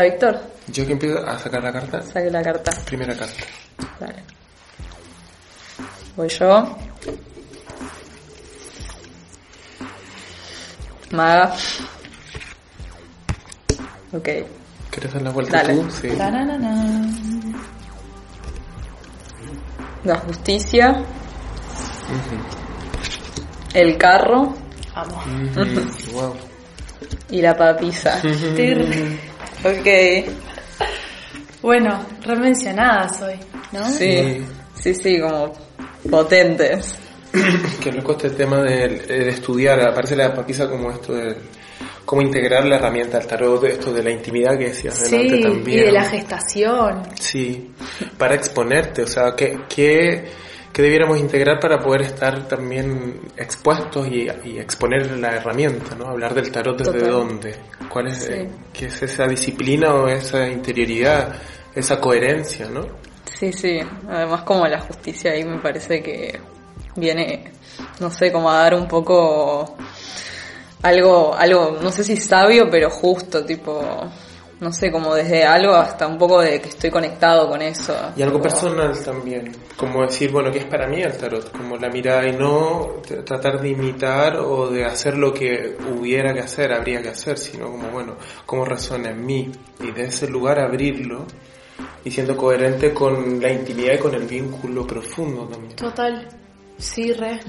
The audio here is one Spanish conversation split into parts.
¿Empieza Víctor? Yo que empiezo a sacar la carta. Saque la carta. Primera carta. Dale. Voy yo. Maga. Ok. ¿Quieres dar la vuelta Dale. tú? Sí. La justicia. El carro Vamos. Wow. y la papisa. Ok. Bueno, remencionadas hoy, ¿no? Sí. Sí, sí, como potentes. Qué loco este tema de, de estudiar, aparece la papisa como esto de cómo integrar la herramienta al tarot, esto de la intimidad que decías Sí, delante y también. de la gestación. Sí, para exponerte, o sea, ¿qué, qué, qué debiéramos integrar para poder estar también expuestos y, y exponer la herramienta, ¿no? Hablar del tarot desde Total. dónde, cuál es, Sí. qué es esa disciplina o esa interioridad, esa coherencia, ¿no? Sí, sí. Además como la justicia ahí me parece que viene, no sé, como a dar un poco algo, algo, no sé si sabio, pero justo, tipo, no sé, como desde algo hasta un poco de que estoy conectado con eso. Y algo Como- personal también, como decir, bueno, ¿qué es para mí el tarot? Como la mirada y no tratar de imitar o de hacer lo que hubiera que hacer, habría que hacer, sino como, bueno, cómo resuena en mí y de ese lugar abrirlo y siendo coherente con la intimidad y con el vínculo profundo también. Total. Sí, re.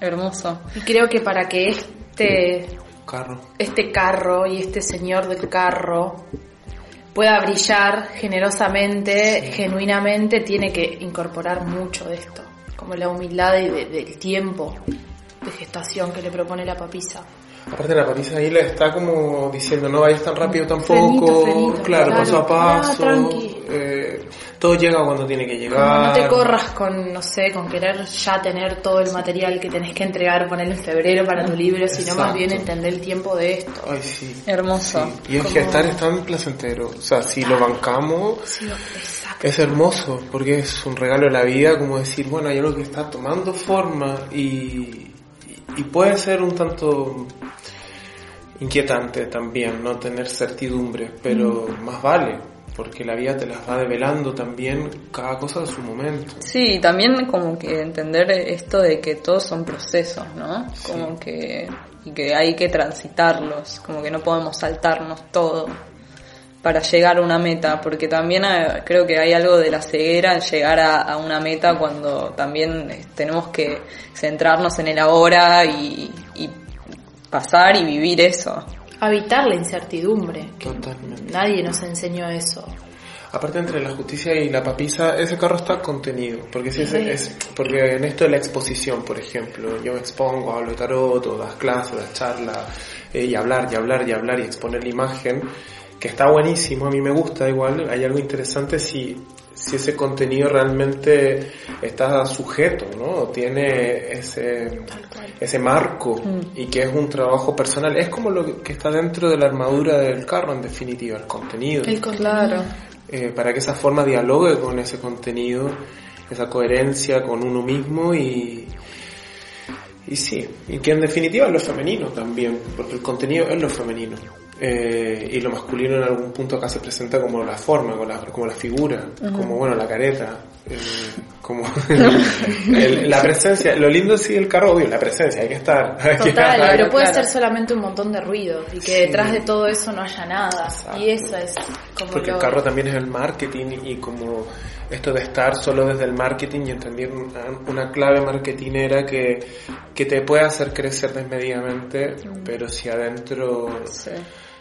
Hermoso. Y creo que para que este, Carro. este carro y este señor del carro pueda brillar generosamente, genuinamente, tiene que incorporar mucho de esto. Como la humildad y de- del tiempo de gestación que le propone la papisa. Aparte la papisa ahí le está como diciendo no vayas tan rápido tampoco, Frenito, frenito, claro, claro. paso a Ah, paso, tranqui. Todo llega cuando tiene que Como llegar. no te corras con, no sé, con querer ya tener todo el material que tenés que entregar, poner en febrero para tu libro, sino más bien entender el tiempo de esto. Ay, sí. Hermoso. Sí, Y el Como- gestar es tan placentero. O sea, si lo bancamos, Sí, exacto. es hermoso, porque es un regalo de la vida, como decir, bueno, hay algo que está tomando forma y, y, y puede ser un tanto inquietante también, no tener certidumbre, pero más vale, porque la vida te las va develando también cada cosa a su momento. Sí, también como que entender esto de que todos son procesos, ¿no? Como que y que hay que transitarlos, como que no podemos saltarnos todo para llegar a una meta, porque también eh, creo que hay algo de la ceguera en llegar a, a una meta cuando también eh, tenemos que centrarnos en el ahora y, y pasar y vivir eso. Habitar la incertidumbre. Totalmente. Nadie nos enseñó eso. Aparte entre la justicia y la papisa, ese carro está contenido, porque si es, es- porque en esto de la exposición, por ejemplo, yo me expongo, hablo de tarot, das clases, das charlas, eh, y hablar, y hablar, y hablar, y exponer la imagen, que está buenísimo, a mí me gusta igual, hay algo interesante si, si ese contenido realmente está sujeto, ¿no? Tiene ese, ese marco, y que es un trabajo personal, es como lo que está dentro de la armadura del carro, en definitiva, el contenido El contenido. eh, para que esa forma dialogue con ese contenido, esa coherencia con uno mismo y, y sí, y que en definitiva es lo femenino también, porque el contenido es lo femenino. Eh, y lo masculino en algún punto acá se presenta como la forma, como la, como la figura, como bueno, la careta, eh, como el- la presencia. Lo lindo sí del carro, obvio, la presencia, hay que estar. hay que Total, estar. pero puede ser solamente un montón de ruido y que Sí. detrás de todo eso no haya nada. Exacto. Y eso es como Porque el carro también es el marketing y como esto de estar solo desde el marketing y entender una, una clave marketinera que, que te puede hacer crecer desmedidamente, pero si adentro Sí,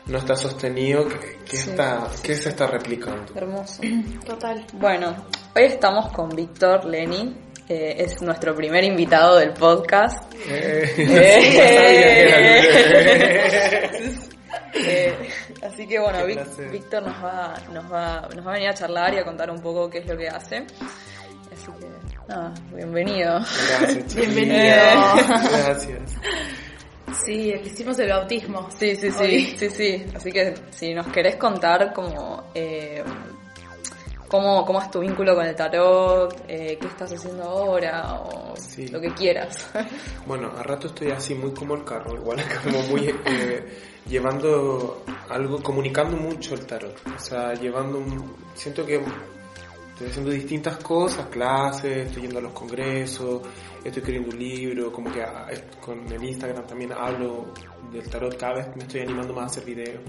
no está sostenido, ¿qué, qué Sí. está, qué se está replicando? hermoso. Total. Bueno, hoy estamos con Víctor Leni, eh, es nuestro primer invitado del podcast. Eh, Eh. Eh, así que bueno. Víctor nos va, nos, va, nos va a venir a charlar y a contar un poco qué es lo que hace. Así que, nada, bienvenido. Gracias, Bienvenido. Gracias. Sí, le hicimos el bautismo. Sí, sí, sí, Hoy. sí, sí. Así que si nos querés contar como eh, ¿Cómo, ¿Cómo es tu vínculo con el tarot? Eh, ¿Qué estás haciendo ahora? O Sí. lo que quieras. Bueno, a rato estoy así muy como el carro, igual como muy eh, llevando algo, comunicando mucho el tarot. O sea, llevando un, siento que estoy haciendo distintas cosas, clases, estoy yendo a los congresos, estoy escribiendo un libro, como que ah, con el Instagram también hablo del tarot, cada vez me estoy animando más a hacer videos.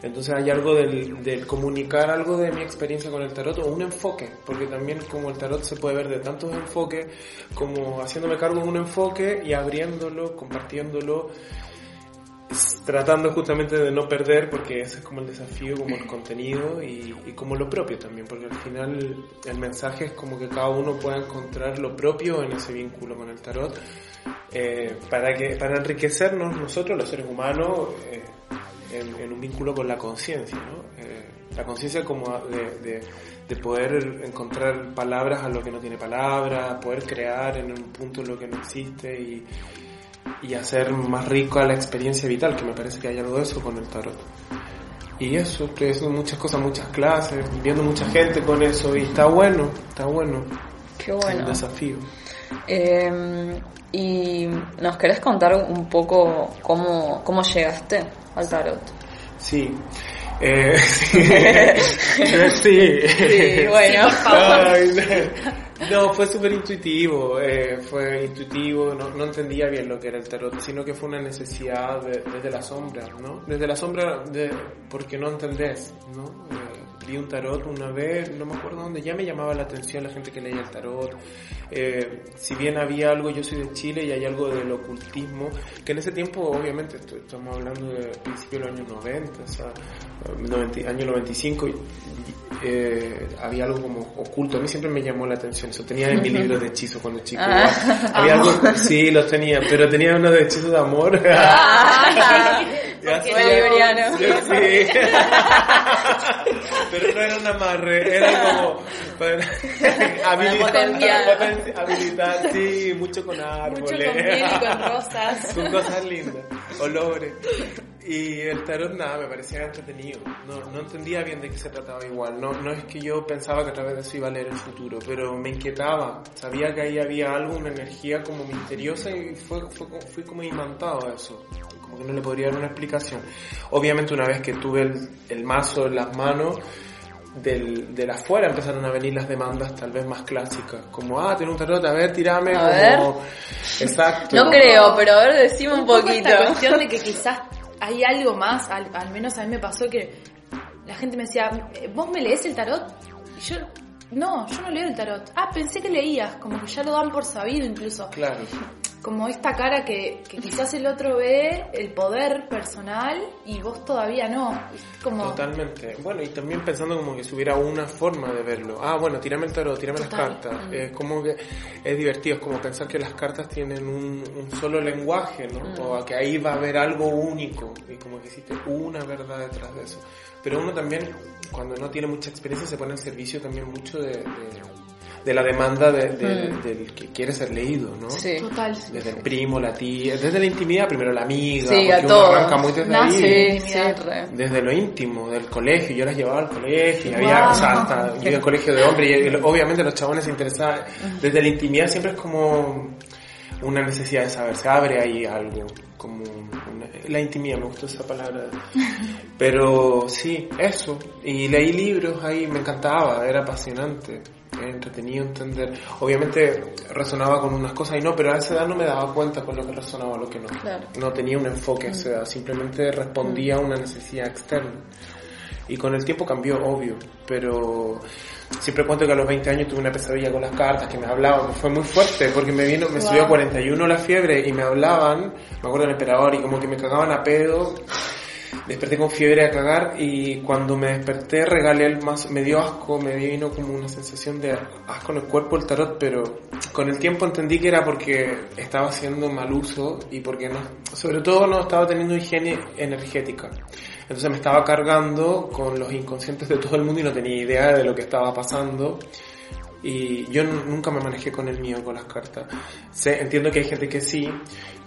Entonces hay algo del, del comunicar algo de mi experiencia con el tarot o un enfoque, porque también como el tarot se puede ver de tantos enfoques, como haciéndome cargo de un enfoque y abriéndolo, compartiéndolo, tratando justamente de no perder, porque ese es como el desafío, como el contenido y, como lo propio también, porque al final el mensaje es como que cada uno pueda encontrar lo propio en ese vínculo con el tarot, eh, para, que, para enriquecernos nosotros los seres humanos eh, en, un vínculo con la conciencia, ¿no? Eh, la conciencia como de, de- de poder encontrar palabras a lo que no tiene palabras, poder crear en un punto lo que no existe y, y hacer más rica la experiencia vital, que me parece que hay algo de eso con el tarot. Y eso, estoy haciendo muchas cosas, muchas clases, viendo mucha gente con eso y está bueno, está bueno. Qué Es bueno. un desafío. Eh, ¿Y nos querés contar un poco cómo, cómo llegaste al tarot? Sí. Eh, sí. Sí, bueno. Ay, no, fue súper intuitivo, eh, fue intuitivo, no, no entendía bien lo que era el tarot, sino que fue una necesidad de- desde la sombra, ¿no? Desde la sombra, de, porque no entendés, ¿no? Vi un tarot una vez, no me acuerdo dónde, ya me llamaba la atención la gente que leía el tarot, eh, si bien había algo, yo soy de Chile y hay algo del ocultismo, que en ese tiempo, obviamente, estamos hablando de principio de los años 90, o sea, 90 año 95, y- eh, había algo como oculto, a mí siempre me llamó la atención, eso tenía en mi libro de hechizos cuando chico, Ah. había algo, sí, los tenía, pero tenía uno de hechizos de amor. Ya era libriano. Sí, sí. Pero no era un amarre, era como para habilitar, habilitar, sí, mucho con árboles. Mucho con miel y con rosas. Son cosas lindas, olores. Y el tarot nada, me parecía entretenido. No, no entendía bien de qué se trataba igual. No, no es que yo pensaba que a través de eso iba a leer el futuro, pero me inquietaba. Sabía que ahí había algo, una energía como misteriosa y fue, fue, fui como imantado a eso. Como que no le podría dar una explicación. Obviamente una vez que tuve el, el mazo en las manos, del, de la afuera empezaron a venir las demandas tal vez más clásicas. Como, ah, tiene un tarot, a ver, tirame. A como, Exacto. No creo, pero a ver, decime un, poquito. esta cuestión de que quizás hay algo más, al, al menos a mí me pasó que la gente me decía, ¿vos me lees el tarot? Y yo, no, yo no leo el tarot. Ah, pensé que leías, como que ya lo dan por sabido incluso. Claro. Como esta cara que, que quizás el otro ve, el poder personal, y vos todavía no. Como... Totalmente. Bueno, y también pensando como que si hubiera una forma de verlo. Ah, bueno, tirame el tarot, tirame las Total. cartas. Es como que es divertido, es como pensar que las cartas tienen un, un solo lenguaje, ¿no? O a que ahí va a haber algo único y como que existe una verdad detrás de eso. Pero uno también, cuando no tiene mucha experiencia, se pone en servicio también mucho de, de, de la demanda de- de- del que quiere ser leído, ¿no? Sí. Total. Desde el primo, la tía, desde la intimidad, primero la amiga, Sí, porque a uno todo. arranca muy desde Nace. ahí Sí, sí, re. desde lo íntimo del colegio, yo las llevaba al colegio, y Wow. había, o sea, hasta yo iba al colegio de hombre y, y obviamente los chabones se interesaban, desde la intimidad siempre es como una necesidad de saber, se abre ahí algo, como una- la intimidad, me gustó esa palabra, pero sí, eso, y leí libros ahí, me encantaba, era apasionante. Entretenido entender. Obviamente resonaba con unas cosas y no, pero a esa edad no me daba cuenta con lo que resonaba o lo que no. Claro. No tenía un enfoque a esa edad, simplemente respondía a una necesidad externa. Y con el tiempo cambió, obvio, pero siempre cuento que a los 20 años tuve una pesadilla con las cartas, que me hablaban, fue muy fuerte, porque me vino, me subió a 41 la fiebre y me hablaban, me acuerdo del emperador, y como que me cagaban a pedo, desperté con fiebre a cagar y cuando me desperté regalé el mazo, me dio asco, me vino como una sensación de asco en el cuerpo el tarot, pero con el tiempo entendí que era porque estaba haciendo mal uso y porque no, sobre todo no estaba teniendo higiene energética. Entonces me estaba cargando con los inconscientes de todo el mundo y no tenía idea de lo que estaba pasando. Y yo nunca me manejé con el mío, con las cartas. Sé, entiendo que hay gente que sí,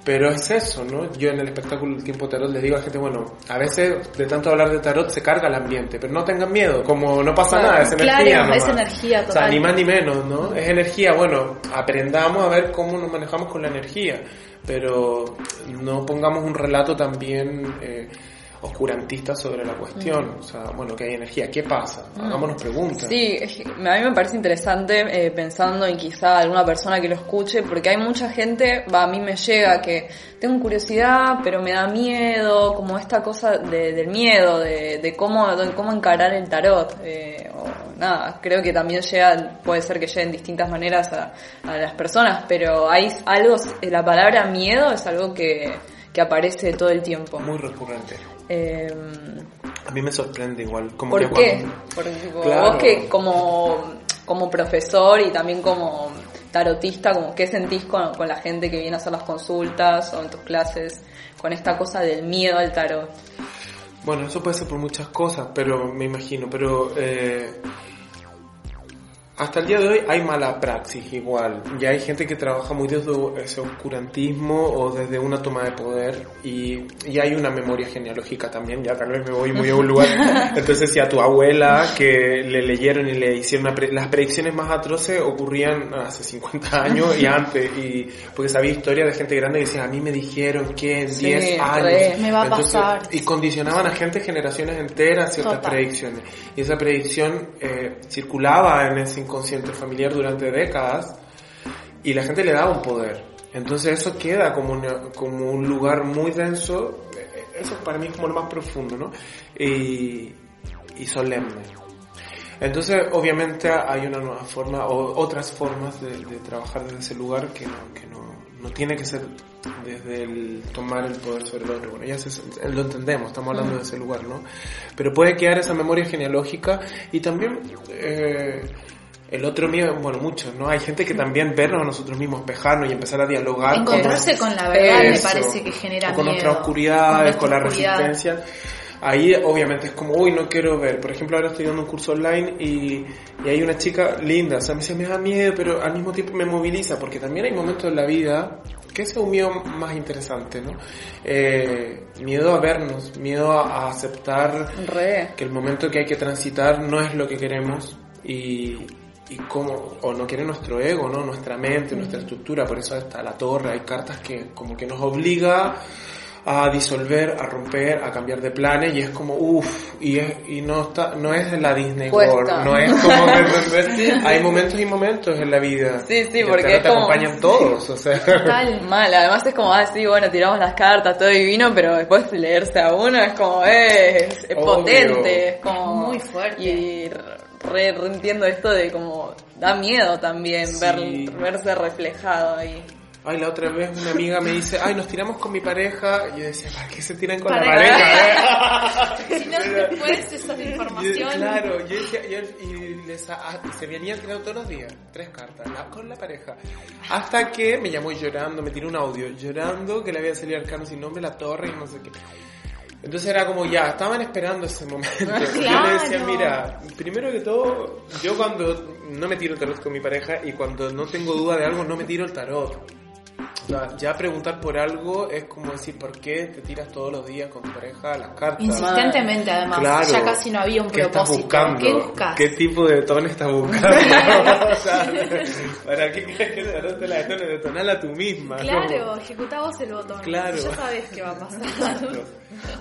Pero es eso, ¿no? Yo en el espectáculo del tiempo tarot les digo a la gente, bueno, a veces de tanto hablar de tarot se carga el ambiente, pero no tengan miedo, como no pasa nada, es energía. Claro, es energía O sea, total. ni más ni menos, ¿no? Es energía, bueno, aprendamos a ver cómo nos manejamos con la energía, pero no pongamos un relato también eh, oscurantista sobre la cuestión. O sea, bueno, que hay energía, ¿qué pasa? Hagámonos preguntas. Sí, a mí me parece interesante eh, pensando en quizá alguna persona que lo escuche, porque hay mucha gente, va, a mí me llega que tengo curiosidad, pero me da miedo, como esta cosa de- del miedo, de, de cómo, de cómo encarar el tarot. eh, o nada, creo que también llega, puede ser que lleguen distintas maneras a, a las personas, pero hay algo, la palabra miedo es algo que, que aparece todo el tiempo. Muy recurrente. Eh, A mí me sorprende igual. Como ¿Por que qué? cuando- Porque tipo, Claro. vos que como, como profesor y también como tarotista, como qué sentís con, con la gente que viene a hacer las consultas o en tus clases, con esta cosa del miedo al tarot. Bueno, eso puede ser por muchas cosas, pero me imagino, pero eh, hasta el día de hoy hay mala praxis igual. Ya hay gente que trabaja muy desde ese oscurantismo o desde una toma de poder y, y hay una memoria genealógica también, ya tal vez me voy muy a un lugar. Entonces si a tu abuela que le leyeron y le hicieron pre- las predicciones más atroces ocurrían hace 50 años y antes, y porque sabía historia de gente grande que decía, a mí me dijeron que en Sí, 10 años re. Me va a Entonces, pasar. Y condicionaban a gente generaciones enteras ciertas Total. predicciones. Y esa predicción eh, circulaba en ese inconsciente familiar durante décadas y la gente le daba un poder. Entonces eso queda como, una- como un lugar muy denso, eh, eso para mí es como lo más profundo, ¿no? Y, y solemne. Entonces, obviamente hay una nueva forma o otras formas de, de trabajar desde ese lugar que no, que no, no tiene que ser desde el tomar el poder sobre el otro. Bueno, ya se- lo entendemos, estamos hablando de ese lugar, ¿no? Pero puede quedar esa memoria genealógica y también eh, el otro miedo, bueno, muchos, ¿no? Hay gente que también vernos a nosotros mismos, vejarnos y empezar a dialogar. Encontrarse con la verdad me Eso, parece que genera o con miedo. nuestras oscuridades, con, nuestra oscuridad. resistencia. Ahí obviamente es como, uy, no quiero ver. Por ejemplo, ahora estoy dando un curso online y, y hay una chica linda, o sea, me dice, me da miedo, pero al mismo tiempo me moviliza, porque también hay momentos en la vida que ese es un miedo más interesante, ¿no? Eh, miedo a vernos, miedo a, a aceptar Re. que el momento que hay que transitar no es lo que queremos y, y cómo, o no quiere nuestro ego, ¿no? Nuestra mente, nuestra estructura, por eso está la torre, hay cartas que como que nos obliga a disolver, a romper, a cambiar de planes y es como uff, y es, y no está, no es la Disney Cuesta. World, no es como ¿me entendés? hay momentos y momentos en la vida. Sí, sí, porque es te como- acompañan todos, o sea. Total. Mal, además es como, ah, sí, bueno, tiramos las cartas, todo divino, pero después leerse a uno es como, eh, es, es Obvio. potente, es como... Muy fuerte. Y re, re entiendo esto de como, da miedo también Sí. ver, verse reflejado ahí. Ay, la otra vez una amiga me dice, ay, nos tiramos con mi pareja. Y yo decía, ¿para qué se tiran con la pareja? eh?" Si no, después esa Yo- información. claro, yo decía, yo- y les, ah, se venían tirando todos los días, tres cartas, la- con la pareja. Hasta que me llamó llorando, me tiró un audio, llorando que le había salido arcano sin nombre, la torre y no sé qué. Entonces era como ya, estaban esperando ese momento. Yo le decía, mira, primero que todo, yo cuando no me tiro el tarot con mi pareja y cuando no tengo duda de algo, no me tiro el tarot. Sea, ya preguntar por algo es como decir, ¿por qué te tiras todos los días con tu pareja las cartas? Insistentemente, además. Claro. Ya casi no había un ¿Qué estás propósito. buscando? ¿Qué buscas? ¿Qué tipo de tono estás buscando? o sea, ¿para qué crees que el tarot te la detone? Detonala tú misma. Claro, ¿no? ejecuta vos el botón. Claro. Ya sabes qué va a pasar.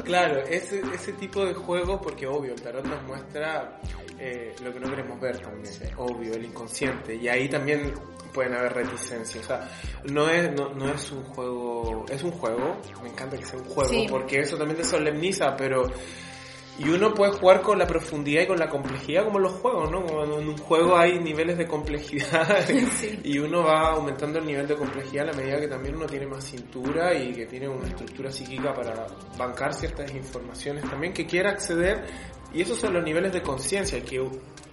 Claro, ese, ese tipo de juego, porque obvio, el tarot nos muestra eh, lo que no queremos ver también, obvio, el inconsciente, y ahí también pueden haber reticencias, o sea, no es, no, no es un juego, es un juego, me encanta que sea un juego, Sí. porque eso también te solemniza, pero... Y uno puede jugar con la profundidad y con la complejidad como en los juegos, ¿no? Como en un juego hay niveles de complejidad Sí. y uno va aumentando el nivel de complejidad a la medida que también uno tiene más cintura y que tiene una estructura psíquica para bancar ciertas informaciones también que quiera acceder y esos son los niveles de conciencia que,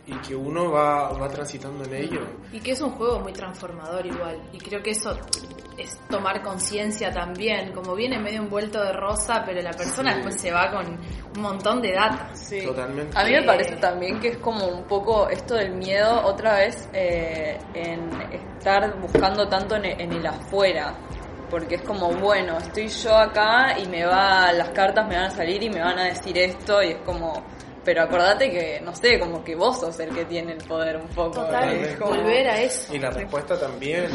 y que uno va, va transitando en ello. Y que es un juego muy transformador igual. Y creo que eso es tomar conciencia también. Como viene medio envuelto de rosa, pero la persona Sí. después se va con un montón de datos. Sí. Totalmente. A mí me parece también que es como un poco esto del miedo otra vez eh, en estar buscando tanto en, en el afuera. porque es como, bueno, estoy yo acá y me va, las cartas me van a salir y me van a decir esto y es como, pero acordate que, no sé, como que vos sos el que tiene el poder un poco. Total, es como- volver a eso. Y la respuesta también.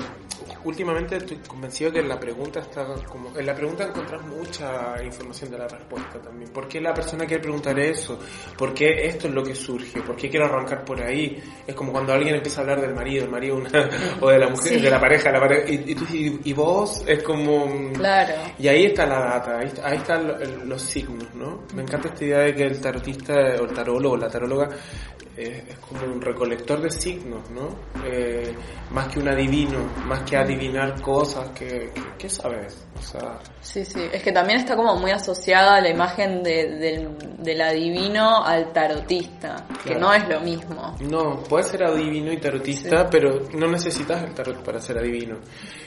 Últimamente estoy convencido que en la pregunta está como en la pregunta encontrás mucha información de la respuesta también. ¿Por qué la persona quiere preguntar eso? ¿Por qué esto es lo que surge? ¿Por qué quiero arrancar por ahí? Es como cuando alguien empieza a hablar del marido, el marido una- o de la mujer, Sí. de la pareja, la pareja y, y, tú- y- y vos es como Claro. y ahí está la data, ahí, ahí están lo- el- los signos, ¿no? Me encanta esta idea de que el tarotista o el tarólogo la taróloga eh, es como un recolector de signos, ¿no? Eh, más que un adivino, más que adivinar cosas, que, ¿qué sabes? O sea, Sí, sí, es que también está como muy asociada la imagen de- del, del adivino al tarotista, que no es lo mismo. no, puedes ser adivino y tarotista, pero no necesitas el tarot para ser adivino.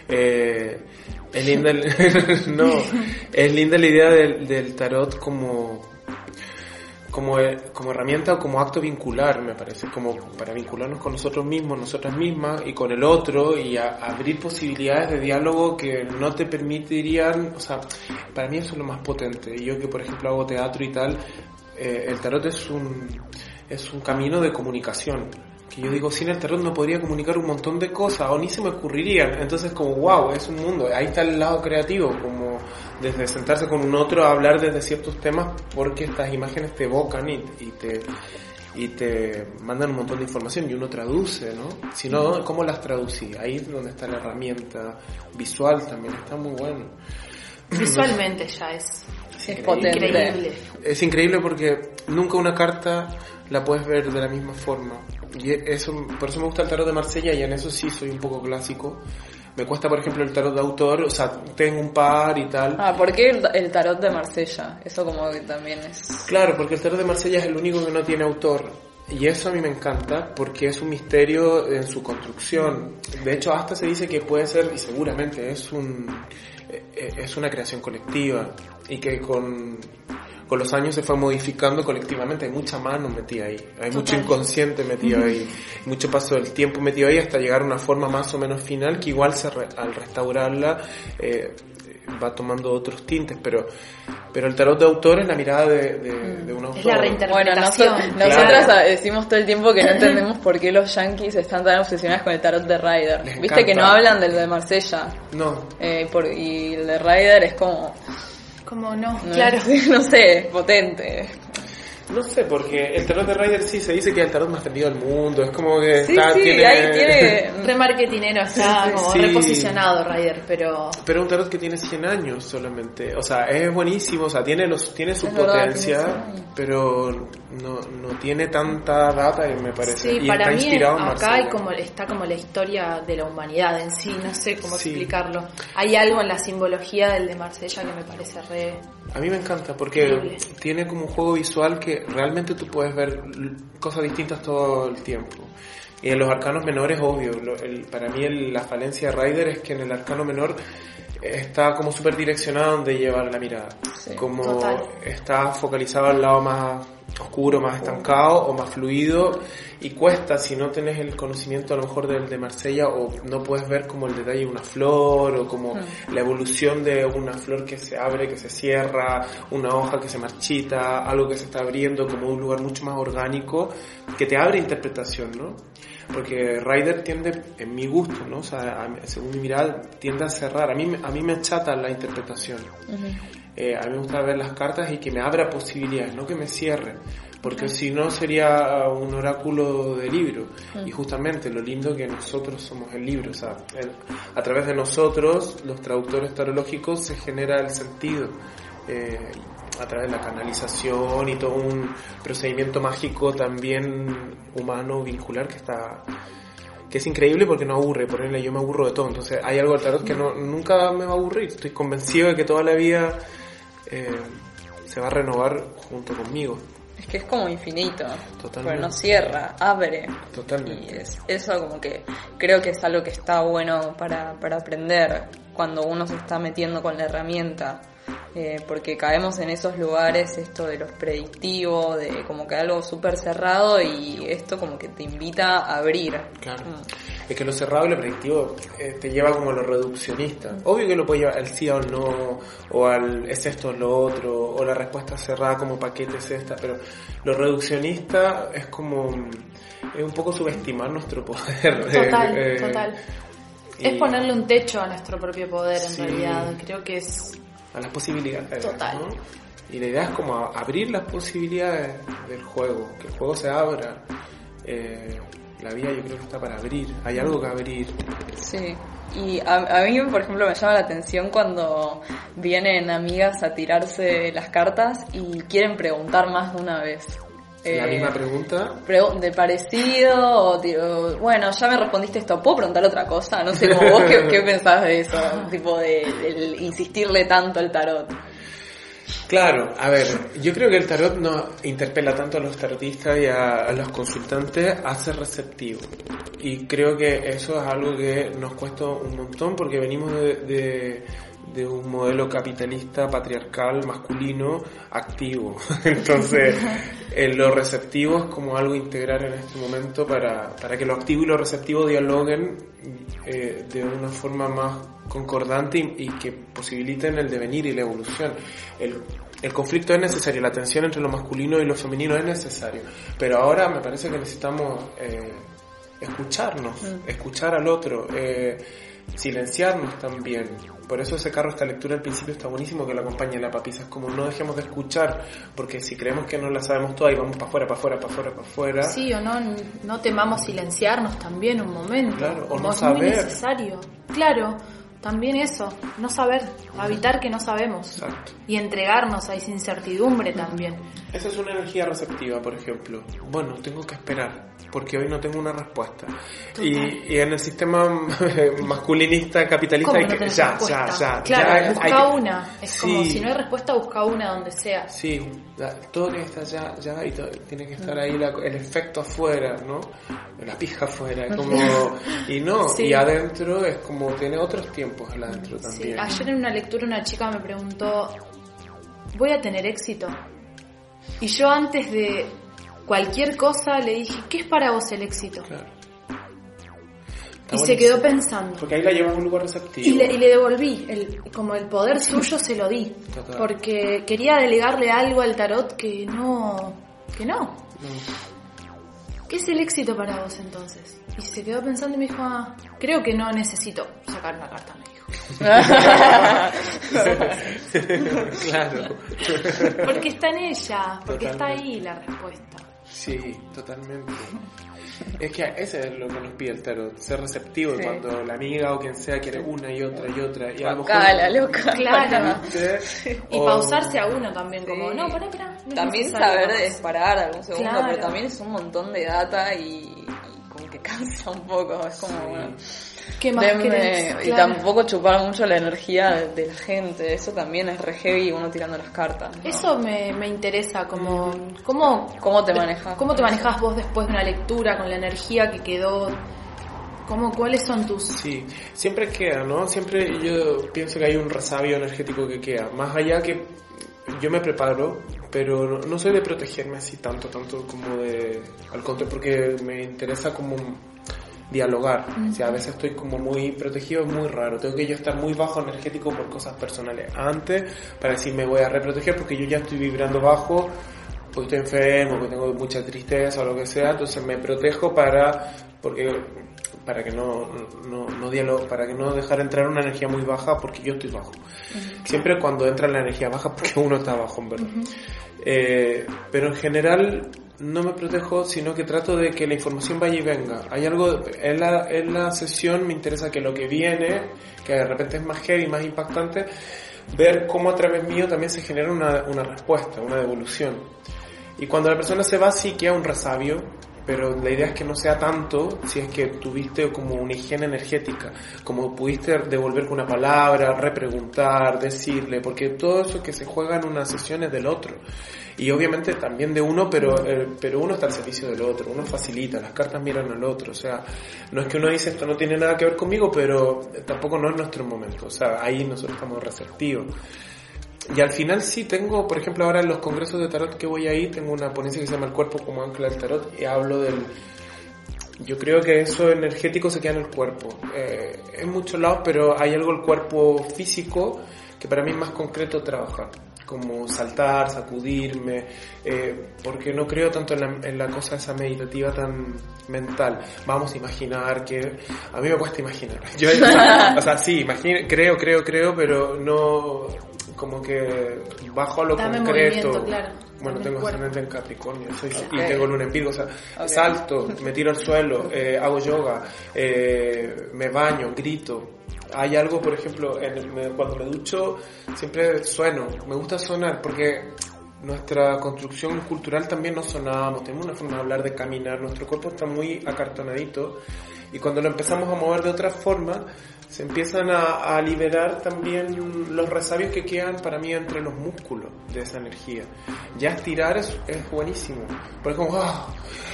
Eh, es linda, el- no, es linda la idea del, del tarot como como, eh, como herramienta o como acto vincular, me parece, como para vincularnos con nosotros mismos, nosotras mismas y con el otro y abrir posibilidades de diálogo que no te permitirían, o sea, para mí eso es lo más potente. Yo que por ejemplo hago teatro y tal, eh, el tarot es un, es un camino de comunicación. Que yo digo, sin el tarot no podría comunicar un montón de cosas o ni se me ocurrirían. Entonces como, wow, es un mundo. Ahí está el lado creativo, como desde sentarse con un otro a hablar desde ciertos temas porque estas imágenes te evocan y, y te y te mandan un montón de información y uno traduce, ¿no? Si no, ¿cómo las traducí? Ahí es donde está la herramienta visual también, está muy bueno. Visualmente ya es Es increíble. Es increíble porque nunca una carta la puedes ver de la misma forma. Y eso, por eso me gusta el tarot de Marsella y en eso sí soy un poco clásico. Me cuesta, por ejemplo, el tarot de autor, o sea, tengo un par y tal. Ah, ¿por qué el, el tarot de Marsella? Eso como que también es... Claro, porque el tarot de Marsella es el único que no tiene autor. Y eso a mí me encanta porque es un misterio en su construcción. De hecho, hasta se dice que puede ser, y seguramente es un eh, es una creación colectiva y que con, con los años se fue modificando colectivamente. Hay mucha mano metida ahí, hay mucho Total. inconsciente metido ahí, mucho paso del tiempo metido ahí hasta llegar a una forma más o menos final que igual se re- al restaurarla eh, va tomando otros tintes, pero pero el tarot de autor es la mirada de, de, de un autor. Es la Bueno, reinterpretación. noso- Claro. nosotras decimos todo el tiempo que no entendemos por qué los yankees están tan obsesionados con el tarot de Ryder. Viste que no hablan del de Marsella. No, Eh, por- y el de Ryder es como... Como no, No, claro. no sé, potente. No sé, porque el tarot de Ryder sí se dice que es el tarot más vendido del mundo. Es como que Sí, está, sí, tiene... ahí tiene... Re marketinero está como sí. reposicionado Ryder, pero Pero un tarot que tiene 100 años solamente. O sea, es buenísimo, o sea, tiene los tiene su Es verdad, potencia, tiene 100 años. pero no, no tiene tanta data, me parece. sí, y para está mí inspirado en acá hay como, está como la historia de la humanidad en sí, no sé cómo explicarlo. Hay algo en la simbología del de Marsella que me parece re... A mí me encanta porque Increíble. tiene como un juego visual que realmente tú puedes ver cosas distintas todo el tiempo. Y en los arcanos menores, obvio, lo- el- para mí el- la falencia de Ryder es que en el arcano menor está como súper direccionado donde llevar la mirada. Sí, como total. está focalizado al lado más oscuro, más estancado o más fluido y cuesta si no tenés el conocimiento a lo mejor del de Marsella o no puedes ver como el detalle de una flor o como la evolución de una flor que se abre, que se cierra, una hoja que se marchita, algo que se está abriendo como un lugar mucho más orgánico que te abre interpretación, ¿no? Porque Ryder tiende, en mi gusto, ¿no? O sea, a- según mi mirada, tiende a cerrar. A mí, a mí me achata la interpretación. Eh, a mí me gusta ver las cartas y que me abra posibilidades, no que me cierre. Porque si no sería un oráculo de libro. Y justamente lo lindo que nosotros somos el libro. O sea, el- a través de nosotros, los traductores tarológicos, se genera el sentido. Eh, a través de la canalización y todo un procedimiento mágico también humano, vincular, que está que es increíble porque no aburre, por ejemplo yo me aburro de todo, entonces hay algo del tarot que no, nunca me va a aburrir, estoy convencido de que toda la vida eh, se va a renovar junto conmigo, Es que es como infinito. Totalmente. Pero no cierra, abre. totalmente. Y es, eso como que creo que es algo que está bueno para, para aprender cuando uno se está metiendo con la herramienta. Eh, porque caemos en esos lugares, esto de los predictivos, de como que algo súper cerrado y esto como que te invita a abrir. Claro. Mm. Es que lo cerrado y lo predictivo eh, te lleva como a lo reduccionista. Obvio que lo puede llevar al sí o no, o al es esto o lo otro, o la respuesta cerrada como paquete es esta, pero lo reduccionista es como, es un poco subestimar nuestro poder. Total, eh, total. Es ponerle un techo a nuestro propio poder en realidad, creo que es... A las posibilidades. Total. Y la idea es como abrir las posibilidades del juego, que el juego se abra. Eh, la vida yo creo que está para abrir, hay algo que abrir. Sí, y a, mí, por ejemplo, me llama la atención cuando vienen amigas a tirarse las cartas y quieren preguntar más de una vez. la misma eh, pregunta. de parecido, o bueno, ya me respondiste esto, ¿puedo preguntar otra cosa? No sé, como vos, ¿qué, qué pensás de eso? tipo, de, de insistirle tanto al tarot. Claro, a ver, yo creo que el tarot no interpela tanto a los tarotistas y a, los consultantes a ser receptivo. Y creo que eso es algo que nos cuesta un montón porque venimos de, de, un modelo capitalista, patriarcal, masculino, activo. Entonces, lo receptivo es como algo integral en este momento para, para que lo activo y lo receptivo dialoguen eh, de una forma más concordante y, que posibiliten el devenir y la evolución. El, el, conflicto es necesario, la tensión entre lo masculino y lo femenino es necesario, pero ahora me parece que necesitamos eh, escucharnos, mm. escuchar al otro, eh, silenciarnos también. Por eso ese carro, esta lectura al principio está buenísimo que lo acompañe la papisa. Es como no dejemos de escuchar, porque si creemos que no la sabemos toda y vamos para afuera, para afuera, para afuera, para afuera. Sí, o no, no temamos silenciarnos también un momento. Claro, o no saber. Es necesario. Claro también eso, no saber, evitar que no sabemos. Exacto. Y entregarnos a esa incertidumbre también. Esa es una energía receptiva, por ejemplo. Bueno, tengo que esperar, porque hoy no tengo una respuesta. Y, y, en el sistema masculinista capitalista hay que... Ya, ya, ya, Claro, busca una. Es como si no hay respuesta, busca una donde sea. Sí, todo tiene que estar ya, ya, y tiene que estar ahí el efecto afuera, ¿no? La pija afuera, como... y no, y adentro es como tiene otros tiempos adentro también. Sí. Ayer en una lectura una chica me preguntó, ¿voy a tener éxito? Y yo antes de cualquier cosa le dije, ¿qué es para vos el éxito? y se quedó pensando. Porque ahí la llevas a un lugar receptivo. Y le, y le devolví, el, como el poder suyo se lo di. Porque quería delegarle algo al tarot que no. que no. ¿Qué es el éxito para vos entonces? Y se quedó pensando y me dijo, ah, creo que no necesito sacar una carta, me dijo. claro. Porque está en ella, porque está ahí la respuesta. Sí, totalmente. Es que ese es lo que nos pide el tarot, ser receptivo cuando la amiga o quien sea quiere una y otra y otra. Y a lo mejor, loca. Claro. Y pausarse a uno también, como, no, para, para. también saber disparar algún segundo, pero también es un montón de data y, como que cansa un poco. Es como, bueno. ¿Qué más Y tampoco chupar mucho la energía de, la gente. Eso también es re heavy uno tirando las cartas. Eso me, me interesa, como cómo, cómo te manejas. ¿Cómo te manejas vos después de una lectura con la energía que quedó? ¿Cómo, ¿Cuáles son tus...? Sí, siempre queda, ¿no? Siempre yo pienso que hay un resabio energético que queda. Más allá que yo me preparo, pero no, soy de protegerme así tanto, tanto como de... Al contrario, porque me interesa como dialogar. O sea, a veces estoy como muy protegido, es muy raro. Tengo que yo estar muy bajo energético por cosas personales antes para decir me voy a reproteger porque yo ya estoy vibrando bajo, porque estoy enfermo, porque tengo mucha tristeza o lo que sea. Entonces me protejo para, porque para que no, no, no diálogo, para que no dejar entrar una energía muy baja porque yo estoy bajo. Siempre cuando entra la energía baja porque uno está bajo, en verdad. eh, pero en general no me protejo, sino que trato de que la información vaya y venga. Hay algo, en la, en la sesión me interesa que lo que viene, que de repente es más heavy, más impactante, ver cómo a través mío también se genera una, una respuesta, una devolución. Y cuando la persona se va, sí queda un resabio, pero la idea es que no sea tanto si es que tuviste como una higiene energética, como pudiste devolver con una palabra, repreguntar, decirle, porque todo eso que se juega en una sesión es del otro. Y obviamente también de uno, pero, eh, pero uno está al servicio del otro, uno facilita, las cartas miran al otro, o sea, no es que uno dice esto no tiene nada que ver conmigo, pero tampoco no es nuestro momento, o sea, ahí nosotros estamos receptivos. Y al final sí tengo, por ejemplo, ahora en los congresos de tarot que voy ahí, tengo una ponencia que se llama El cuerpo como ancla del tarot y hablo del, yo creo que eso energético se queda en el cuerpo. Eh, en muchos lados, pero hay algo el cuerpo físico que para mí es más concreto trabajar como saltar, sacudirme, eh, porque no creo tanto en la, en la, cosa esa meditativa tan mental. Vamos a imaginar que... A mí me cuesta imaginar. Yo, o sea, sí, imagino, creo, creo, creo, pero no como que bajo a lo Dame concreto. Claro, bueno, tengo ascendente en Capricornio soy, okay. y tengo luna en Virgo, o sea, okay. salto, me tiro al suelo, eh, hago yoga, eh, me baño, grito. Hay algo, por ejemplo, en el, cuando me ducho siempre sueno, me gusta sonar porque nuestra construcción cultural también nos sonábamos, tenemos una forma de hablar, de caminar, nuestro cuerpo está muy acartonadito y cuando lo empezamos a mover de otra forma, se empiezan a, a, liberar también los resabios que quedan para mí entre los músculos de esa energía. Ya estirar es, es buenísimo, porque como, ah,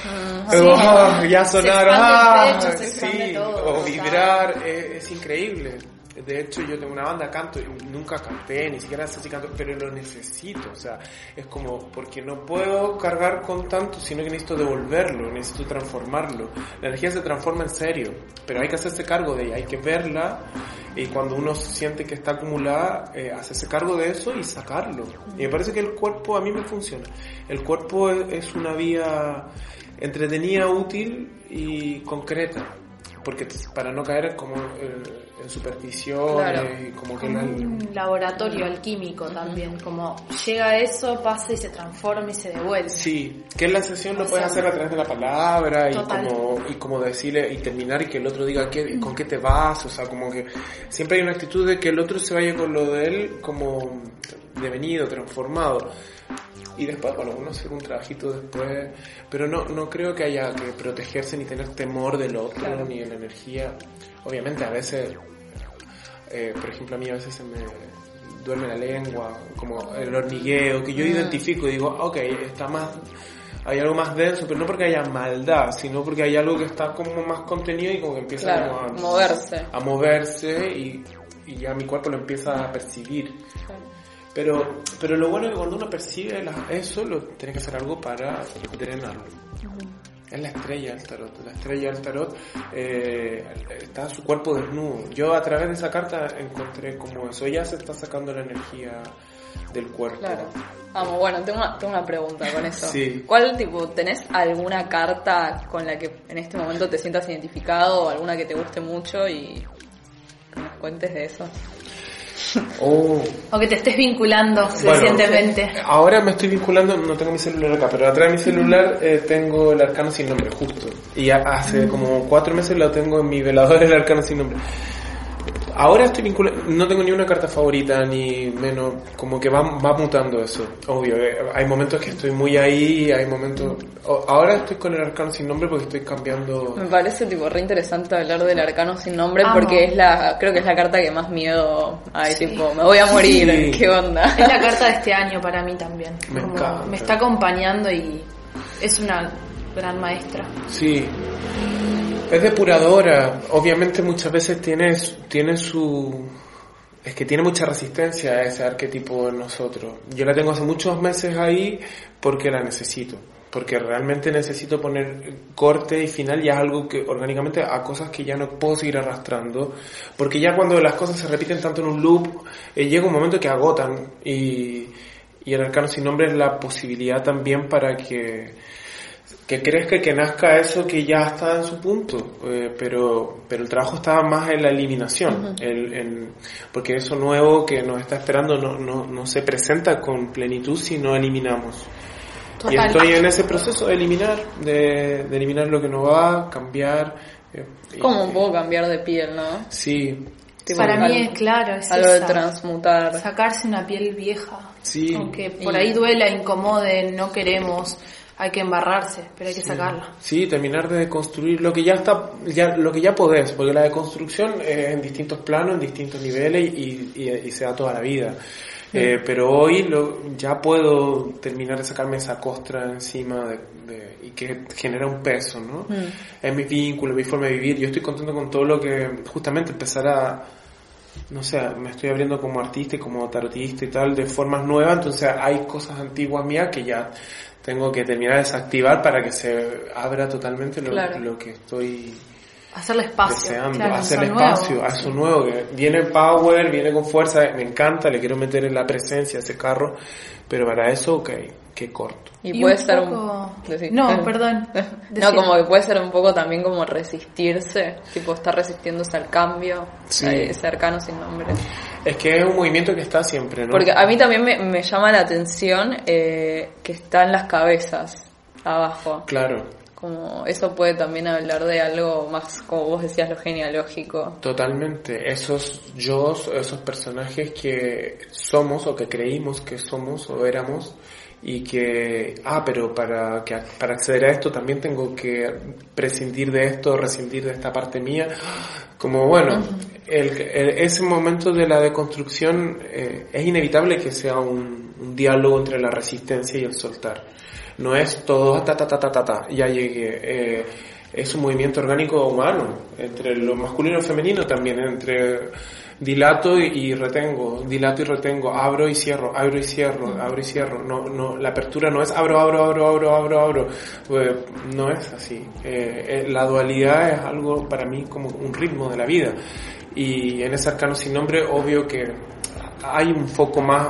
Mm, ah, ya sonar, ah, pecho, se sí, todo, o vibrar, es, es increíble. De hecho, yo tengo una banda, canto, y nunca canté, ni siquiera sé si canto, pero lo necesito. O sea, es como, porque no puedo cargar con tanto, sino que necesito devolverlo, necesito transformarlo. La energía se transforma en serio, pero hay que hacerse cargo de ella, hay que verla, y cuando uno siente que está acumulada, eh, hacerse cargo de eso y sacarlo. Y me parece que el cuerpo a mí me funciona. El cuerpo es, es una vía entretenida, útil y concreta porque para no caer como en, en supersticiones Claro. y como que Como un laboratorio alquímico también, como llega eso, pasa y se transforma y se devuelve. Sí, que en la sesión lo puedes hacer a través de la palabra y como, y como decirle y terminar y que el otro diga qué, con qué te vas, o sea, como que siempre hay una actitud de que el otro se vaya con lo de él como devenido, transformado. Y después, bueno, uno hacer un trabajito después, pero no, no creo que haya que protegerse ni tener temor del otro, Claro. ni de la energía. Obviamente a veces, eh, por ejemplo, a mí a veces se me duerme la lengua, como el hormigueo, que yo identifico y digo, ok, está más, hay algo más denso, pero no porque haya maldad, sino porque hay algo que está como más contenido y como que empieza Claro, a moverse. a moverse y, y ya mi cuerpo lo empieza a percibir. Pero, pero lo bueno es que cuando uno percibe la- eso, lo tiene que hacer algo para drenarlo. Es la estrella del tarot. La estrella del tarot eh, está su cuerpo desnudo. Yo a través de esa carta encontré como eso. Ya se está sacando la energía del cuerpo. Claro. Vamos, bueno, tengo una, tengo una pregunta con eso. Sí. ¿Cuál, tipo, tenés alguna carta con la que en este momento te sientas identificado o alguna que te guste mucho y que nos cuentes de eso? Oh. O que te estés vinculando Bueno, recientemente. Ahora me estoy vinculando, no tengo mi celular acá, pero atrás de mi celular eh, tengo el arcano sin nombre, justo. Y hace como cuatro meses lo tengo en mi velador el arcano sin nombre. Ahora estoy vinculado, no tengo ni una carta favorita, ni menos, como que va, va mutando eso, obvio. eh, Hay momentos que estoy muy ahí, hay momentos... Ahora estoy con el arcano sin nombre porque estoy cambiando... Me parece tipo re interesante hablar del arcano sin nombre Amo. porque es la, creo que es la carta que más miedo hay, Sí. tipo, me voy a morir, Sí. ¿qué onda? Es la carta de este año para mí también. Me Como encanta. me está acompañando y es una gran maestra. Sí. Es depuradora. Obviamente muchas veces tiene, tiene su... Es que tiene mucha resistencia a ese arquetipo en nosotros. Yo la tengo hace muchos meses ahí porque la necesito. Porque realmente necesito poner corte y final es algo que orgánicamente a cosas que ya no puedo seguir arrastrando. Porque ya cuando las cosas se repiten tanto en un loop, eh, llega un momento que agotan. Y, y el arcano sin nombre es la posibilidad también para que que crezca y que nazca eso que ya está en su punto, eh, pero, pero el trabajo estaba más en la eliminación, el- en- porque eso nuevo que nos está esperando no, no, no se presenta con plenitud si no eliminamos. Y estoy en ese proceso de eliminar, de, de eliminar lo que no va, cambiar. eh, y- Como un poco cambiar de piel, ¿no? Sí, Tipo, para mí algo- es claro, es Algo de transmutar. sacarse una piel vieja. Sí. Aunque por Y- ahí duela, incomode, no queremos, hay que embarrarse, pero hay que sacarla. Sí, terminar de construir lo que ya está, ya, lo que ya podés, porque la deconstrucción es en distintos planos, en distintos niveles y, y, y se da toda la vida. Eh, pero hoy lo, ya puedo terminar de sacarme esa costra encima de, de- y que genera un peso, ¿no? Es mi vínculo, mi forma de vivir. Yo estoy contento con todo lo que justamente empezar a, no sé, me estoy abriendo como artista y como tarotista y tal, de formas nuevas, entonces hay cosas antiguas mías que ya tengo que terminar de desactivar para que se abra totalmente lo, Claro. lo que estoy Hacerle espacio. deseando, claro, hacer eso espacio nuevo. a eso nuevo, que viene power, viene con fuerza, me encanta, le quiero meter en la presencia a ese carro, pero para eso, ok, que corto. Y, Y puede un ser poco- un... decí. No, perdón. No, como que puede ser un poco también como resistirse, tipo estar resistiéndose al cambio, Sí. eh, cercano sin nombre. Es que es un movimiento que está siempre, ¿no? Porque a mí también me, me llama la atención eh, que está en las cabezas, abajo. Claro, Como eso puede también hablar de algo más, como vos decías, lo genealógico. totalmente. Esos yo, esos personajes que somos o que creímos que somos o éramos y que, ah, pero para, que, para acceder a esto también tengo que prescindir de esto, rescindir de esta parte mía. Como bueno, el, el- ese momento de la deconstrucción eh, es inevitable que sea un, un diálogo entre la resistencia y el soltar. No es todo ta ta ta ta ta ta, ya llegué. Eh, es un movimiento orgánico humano, entre lo masculino y femenino también, entre dilato y, retengo, dilato y retengo, abro y cierro, abro y cierro, abro y cierro. No, no, la apertura no es abro, abro, abro, abro, abro, abro. Pues, no es así. Eh, eh, la dualidad es algo para mí como un ritmo de la vida. Y en ese arcano sin nombre, obvio que hay un foco más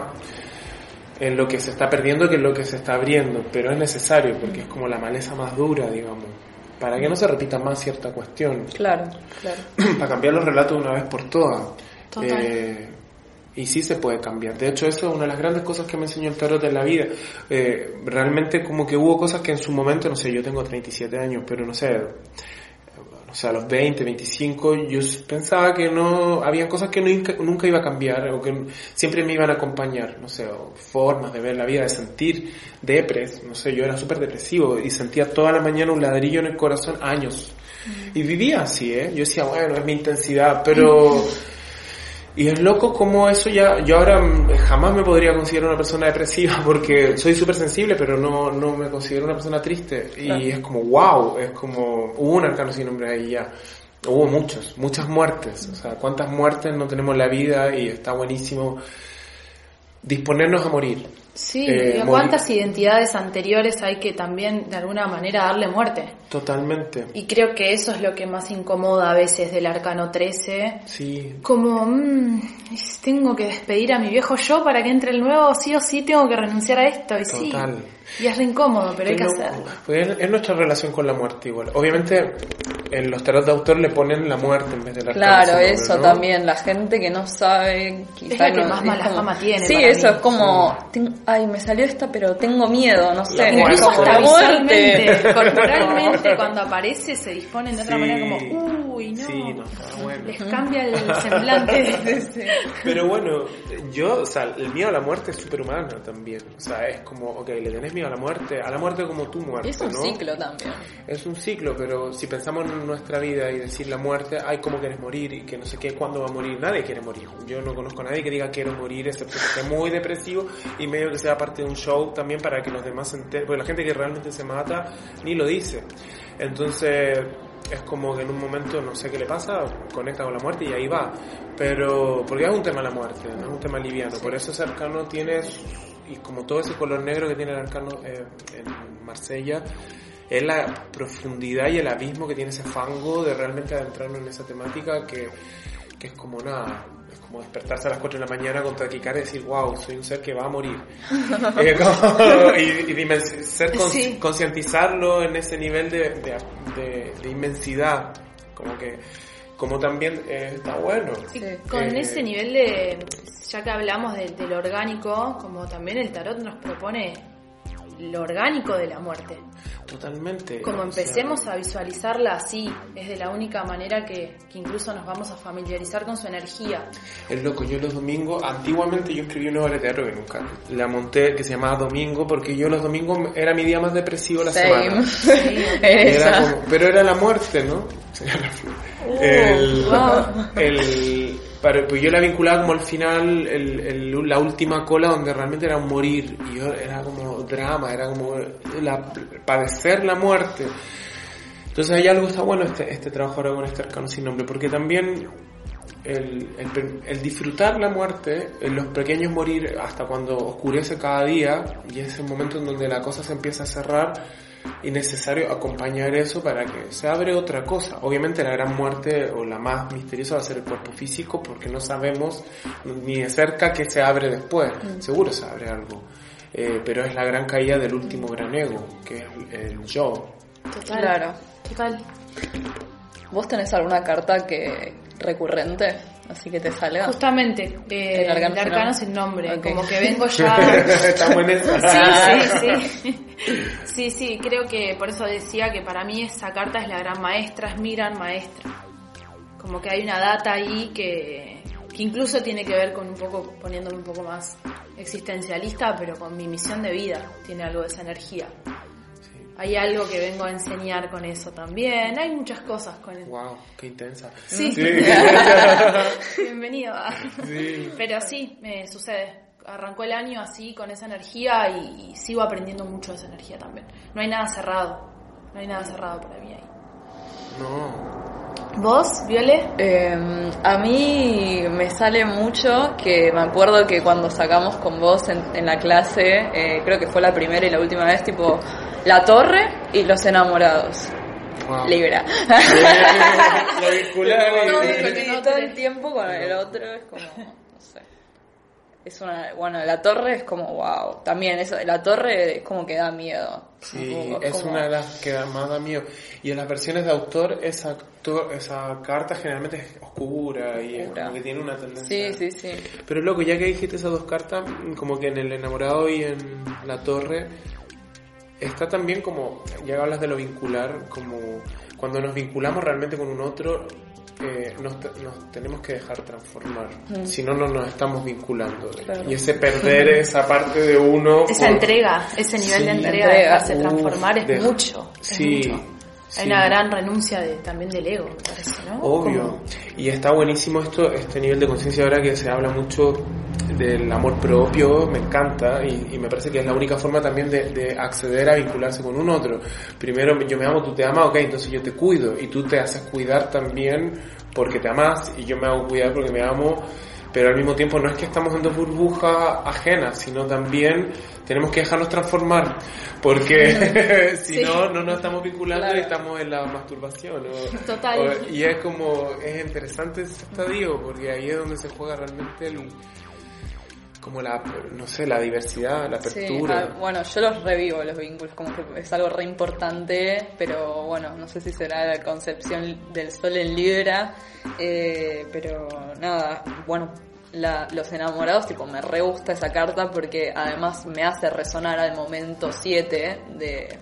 en lo que se está perdiendo que en lo que se está abriendo, pero es necesario porque es como la maleza más dura, digamos, para que no se repita más cierta cuestión, Claro, claro. para cambiar los relatos de una vez por todas. Total. Eh, y sí se puede cambiar. De hecho, eso es una de las grandes cosas que me enseñó el tarot en la vida. Eh, realmente como que hubo cosas que en su momento, no sé, yo tengo 37 años, pero no sé, sea, a los 20, 25, yo pensaba que no, habían cosas que nunca, nunca iba a cambiar o que siempre me iban a acompañar, no sé, o formas de ver la vida, de sentir depres, no sé, yo era súper depresivo y sentía toda la mañana un ladrillo en el corazón años. Y vivía así, ¿eh? Yo decía, bueno, es mi intensidad, pero... Y es loco como eso ya, yo ahora jamás me podría considerar una persona depresiva porque soy súper sensible, pero no, no me considero una persona triste. Y Claro. es como, wow, es como, hubo un arcano sin nombre ahí ya. Hubo muchos, muchas muertes. O sea, cuántas muertes no tenemos en la vida y está buenísimo disponernos a morir. Sí, Eh, y cuántas identidades anteriores hay que también de alguna manera darle muerte. Totalmente. Y creo que eso es lo que más incomoda a veces del arcano 13. Sí, Como, mm, tengo que despedir a mi viejo yo para que entre el nuevo, sí o sí tengo que renunciar a esto. Y sí, Total. y es re incómodo, pero hay que hacerlo. Pues es nuestra relación con la muerte igual. Obviamente en los tarot de autor le ponen la muerte en vez de la Claro, eso también, la gente que no sabe, quizá la que no- más es mala como- fama tiene Sí, para eso mí. es como, ten- ay, me salió esta, pero tengo miedo, no sé, es. Incluso hasta visualmente, corporalmente, cuando aparece se disponen de otra Sí. manera como, uy, no. Sí, no, está bueno. Les cambia el semblante. Pero bueno, yo, o sea, el miedo a la muerte es súper humano también. O sea, es como, ok, le tenés miedo a la muerte, a la muerte como tu muerte, Y es un ¿no? ciclo también. Es un ciclo, pero si pensamos en nuestra vida y decir la muerte, ay, ¿cómo quieres morir? Y que no sé qué, ¿cuándo va a morir? Nadie quiere morir. Yo no conozco a nadie que diga quiero morir, excepto que esté muy depresivo y medio que sea parte de un show también para que los demás se enteren. Porque la gente que realmente se mata ni lo dice. Entonces, es como que en un momento no sé qué le pasa, conecta con la muerte y ahí va. Pero, porque es un tema la muerte, no es un tema liviano. Por eso ese arcano tiene, y como todo ese color negro que tiene el arcano eh, en Marsella, es la profundidad y el abismo que tiene ese fango de realmente adentrarnos en esa temática que, que es como nada, es como despertarse a las 4 de la mañana con taquicardia y decir, wow, soy un ser que va a morir. Eh, como- y y ser cons- Sí. concientizarlo en ese nivel de, de, de- de inmensidad, como que como también eh, está bueno. Sí, Sí. con Eh, ese nivel de, ya que hablamos de, de lo orgánico, como también el tarot nos propone lo orgánico de la muerte. Totalmente. Como o sea, empecemos a visualizarla así, es de la única manera que, que incluso nos vamos a familiarizar con su energía. Es loco, yo los domingos, antiguamente yo escribí una obra de teatro que nunca la monté, que se llamaba Domingo, porque yo los domingos era mi día más depresivo de la Same. semana. Era como- pero era la muerte, ¿no? el, wow. el- para- pues yo la vinculaba como al final, el, el- la última cola donde realmente era un morir, y yo era como drama, era como la, padecer la muerte. Entonces hay algo está bueno este, este trabajo ahora con este arcano sin nombre, porque también el, el, el disfrutar la muerte, los pequeños morir hasta cuando oscurece cada día y es el momento en donde la cosa se empieza a cerrar y necesario acompañar eso para que se abre otra cosa. Obviamente la gran muerte o la más misteriosa va a ser el cuerpo físico porque no sabemos ni de cerca qué se abre después. Seguro se abre algo. Eh, pero es la gran caída del último gran ego, que es el yo. Total. Claro. Total. ¿Vos tenés alguna carta que recurrente? Así que te salga. Justamente, eh, El arcano el arcano sin nombre. Como que vengo ya. Estamos en esa. Sí, sí, sí. Sí, sí, creo que por eso decía que para mí esa carta es la gran maestra, es mi gran maestra. Como que hay una data ahí que, que incluso tiene que ver con un poco, poniéndome un poco más existencialista, pero con mi misión de vida, tiene algo de esa energía. Hay algo que vengo a enseñar con eso también, hay muchas cosas con eso. Wow, qué intensa. Sí, Sí. bienvenido. Sí. Pero sí, me sucede. Arrancó el año así, con esa energía y, sigo aprendiendo mucho de esa energía también. No hay nada cerrado. No hay nada cerrado para mí ahí. No. ¿Vos, Viole? Eh, a mí me sale mucho que me acuerdo que cuando sacamos con vos en, en la clase, eh, creo que fue la primera y la última vez, tipo, la torre y los enamorados. Wow. Libra. Lo vincular el otro. todo el tiempo con el otro es como, no sé. Es una, bueno, la torre es como, wow. También eso, la torre es como que da miedo. Sí, es una de las que más da miedo. Y en las versiones de autor, esa, actor- esa carta generalmente es oscura y es Oscura. como que tiene una tendencia. Sí, sí, sí. Pero loco, ya que dijiste esas dos cartas, como que en el enamorado y en la torre, está también como, ya hablas de lo vincular, como cuando nos vinculamos realmente con un otro, eh, nos, nos tenemos que dejar transformar. Si no, no nos estamos vinculando. Claro. Y ese perder esa parte de uno. Esa por- entrega, ese nivel Sí, de entrega, entrega. de dejarse transformar es de- mucho. es Sí, mucho. Sí. Hay una gran renuncia de, también del ego, me parece, ¿no? Obvio. Y está buenísimo esto, este nivel de conciencia ahora que se habla mucho del amor propio, me encanta y, y me parece que es la única forma también de, de acceder a vincularse con un otro. Primero yo me amo, tú te amas, ok, entonces yo te cuido y tú te haces cuidar también porque te amas y yo me hago cuidar porque me amo. Pero al mismo tiempo no es que estamos en dos burbujas ajenas, sino también tenemos que dejarnos transformar, porque si no, no nos estamos vinculando Claro. y estamos en la masturbación. o- Total. o- y es como, es interesante ese estadio, porque ahí es donde se juega realmente el, como la, no sé, la diversidad, la Sí, apertura. ah, bueno, yo los revivo los vínculos, como que es algo re importante, pero bueno, no sé si será la concepción del sol en Libra, eh, pero nada, bueno, la- los enamorados, tipo, me re gusta esa carta porque además me hace resonar al momento 7 de,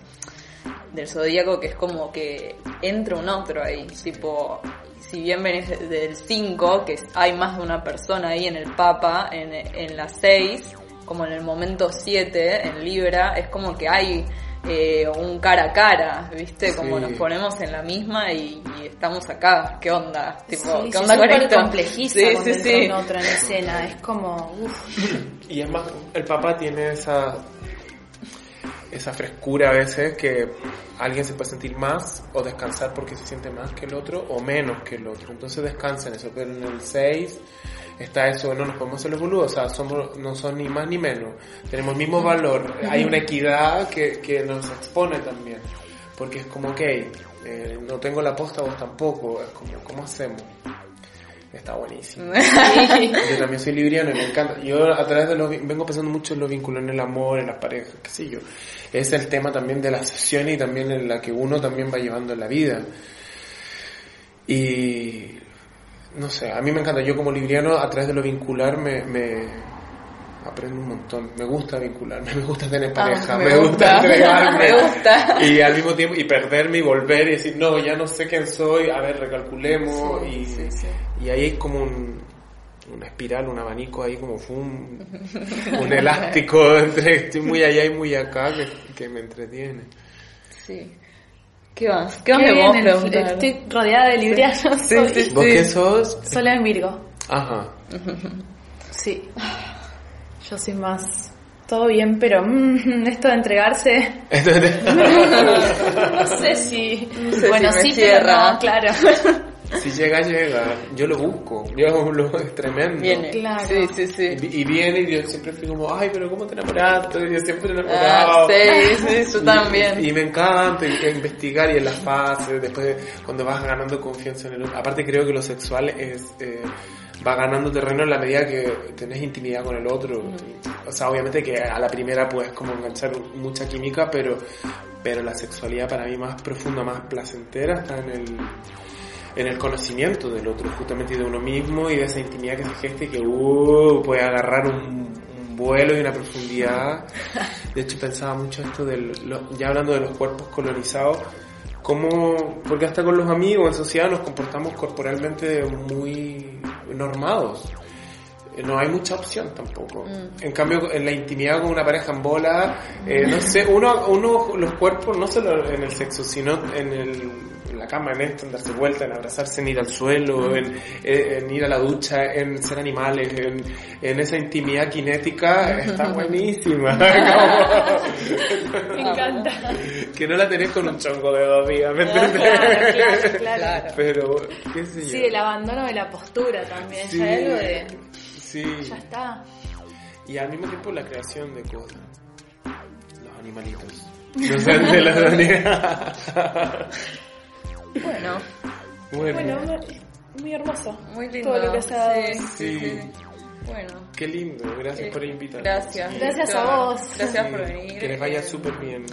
del zodíaco, que es como que entra un otro ahí, tipo, si bien venís de- del 5, que hay más de una persona ahí en el Papa, en, en la 6, como en el momento 7, en Libra, es como que hay eh, un cara a cara, ¿viste? Como Sí. nos ponemos en la misma y, y estamos acá, ¿qué onda? Tipo, Sí, ¿qué sí, onda con súper esto? complejiza Sí, un otro en escena. Es como, uff, Y es más, el papá tiene esa, esa frescura a veces que alguien se puede sentir más o descansar porque se siente más que el otro o menos que el otro. Entonces descansa en eso. Pero en el 6 está eso, no nos podemos hacer los boludos, o sea, somos, no son ni más ni menos. Tenemos el mismo valor. Hay una equidad que, que nos expone también. Porque es como, ok, eh, no tengo la posta, vos tampoco. Es como, ¿cómo hacemos? Está buenísimo. Yo también soy libriano y me encanta. Yo a través de los vengo pensando mucho en los vínculos, en el amor, en las parejas, qué sé yo. Es el tema también de la sesión y también en la que uno también va llevando en la vida. Y no sé, a mí me encanta. Yo como libriano a través de lo vincular me, me aprendo un montón. Me gusta vincularme, me gusta tener pareja, Ah, me me, gusta, gusta, entregarme. me gusta. Y al mismo tiempo, y perderme y volver y decir, no, ya no sé quién soy, a ver, recalculemos. Sí, y, sí, sí. y ahí hay como un, una espiral, un abanico ahí como un, un elástico entre estoy muy allá y muy acá que, que me entretiene. Sí. ¿Qué más? ¿Qué más qué me bien, vos el- preguntar? estoy rodeada de librianos. Sí, sí, ¿Vos qué sos? Sola en Virgo. Ajá. Sí. Yo soy más. Todo bien, pero mm, esto de entregarse. No sé si. sé bueno, si sí, cierra. pero no, claro. Si llega, llega. Yo lo busco. Yo lo es tremendo. Viene. Claro. Sí, sí, sí. Y, y viene y yo siempre fui como, ay, pero ¿cómo te enamoraste? Y yo siempre Ah, enamorado. sí, sí, yo Y- también. Y, me encanta y- y investigar y en las fases, después cuando vas ganando confianza en el otro. Aparte creo que lo sexual es... eh, va ganando terreno en la medida que tenés intimidad con el otro. O sea, obviamente que a la primera puedes como enganchar mucha química, pero, pero la sexualidad para mí más profunda, más placentera está en el, en el conocimiento del otro, justamente y de uno mismo y de esa intimidad que se gesta y que uh, puede agarrar un, un vuelo y una profundidad. De hecho pensaba mucho esto del, lo- ya hablando de los cuerpos colonizados, cómo, porque hasta con los amigos en sociedad nos comportamos corporalmente muy normados. Eh, No hay mucha opción tampoco. En cambio, en la intimidad con una pareja en bola, eh, no sé, uno, uno, los cuerpos, no solo en el sexo, sino en, el, la cama, en esto, en darse vuelta, en abrazarse, en ir al suelo, en, en ir a la ducha, en ser animales, en, en esa intimidad kinética, está buenísima. Me encanta. que no la tenés con un chongo de dos días, ¿me Claro, entendés? claro, claro. Claro. Pero, qué sé yo. Sí, el abandono de la postura también. Sí. Ya algo de. Sí. Ya está. Y al mismo tiempo la creación de cosas. Los animalitos. No sé, de la Bueno, Bueno, Bueno, muy hermoso. muy lindo. Todo lo que se ha dado. Sí, sí, Sí. sí. Bueno. qué lindo. Gracias eh, por invitarme. Gracias. Gracias Víctor. a vos. Gracias Sí, por venir. Que les vaya Eh, súper bien.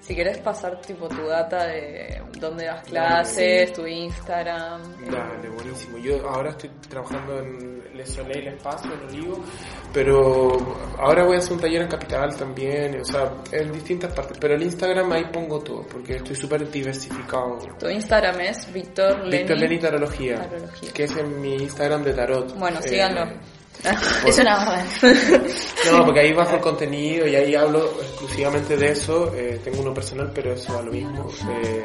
Si querés pasar tipo tu data de dónde das clases, tu Instagram. Dale, buenísimo. Yo ahora estoy trabajando en Le Soleil, el espacio, en Olivo, pero ahora voy a hacer un taller en Capital también, o sea, en distintas partes. Pero el Instagram ahí pongo todo, porque estoy súper diversificado. Tu Instagram es Víctor Leni. Víctor Leni Tarología, Tarología. que es en mi Instagram de tarot. Bueno, Eh, síganlo. Es una orden. No, porque ahí bajo el contenido y ahí hablo exclusivamente de eso. Eh, tengo uno personal, pero eso a lo mismo. Eh,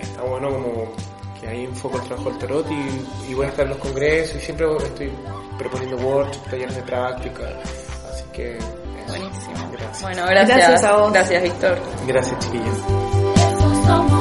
está bueno como que ahí enfoco el trabajo del tarot y, y voy a estar en los congresos y siempre estoy proponiendo workshops, talleres de práctica. Así que eso. Buenísimo. Gracias. Bueno, gracias. Gracias a vos. Gracias, Víctor. Gracias, chiquillos.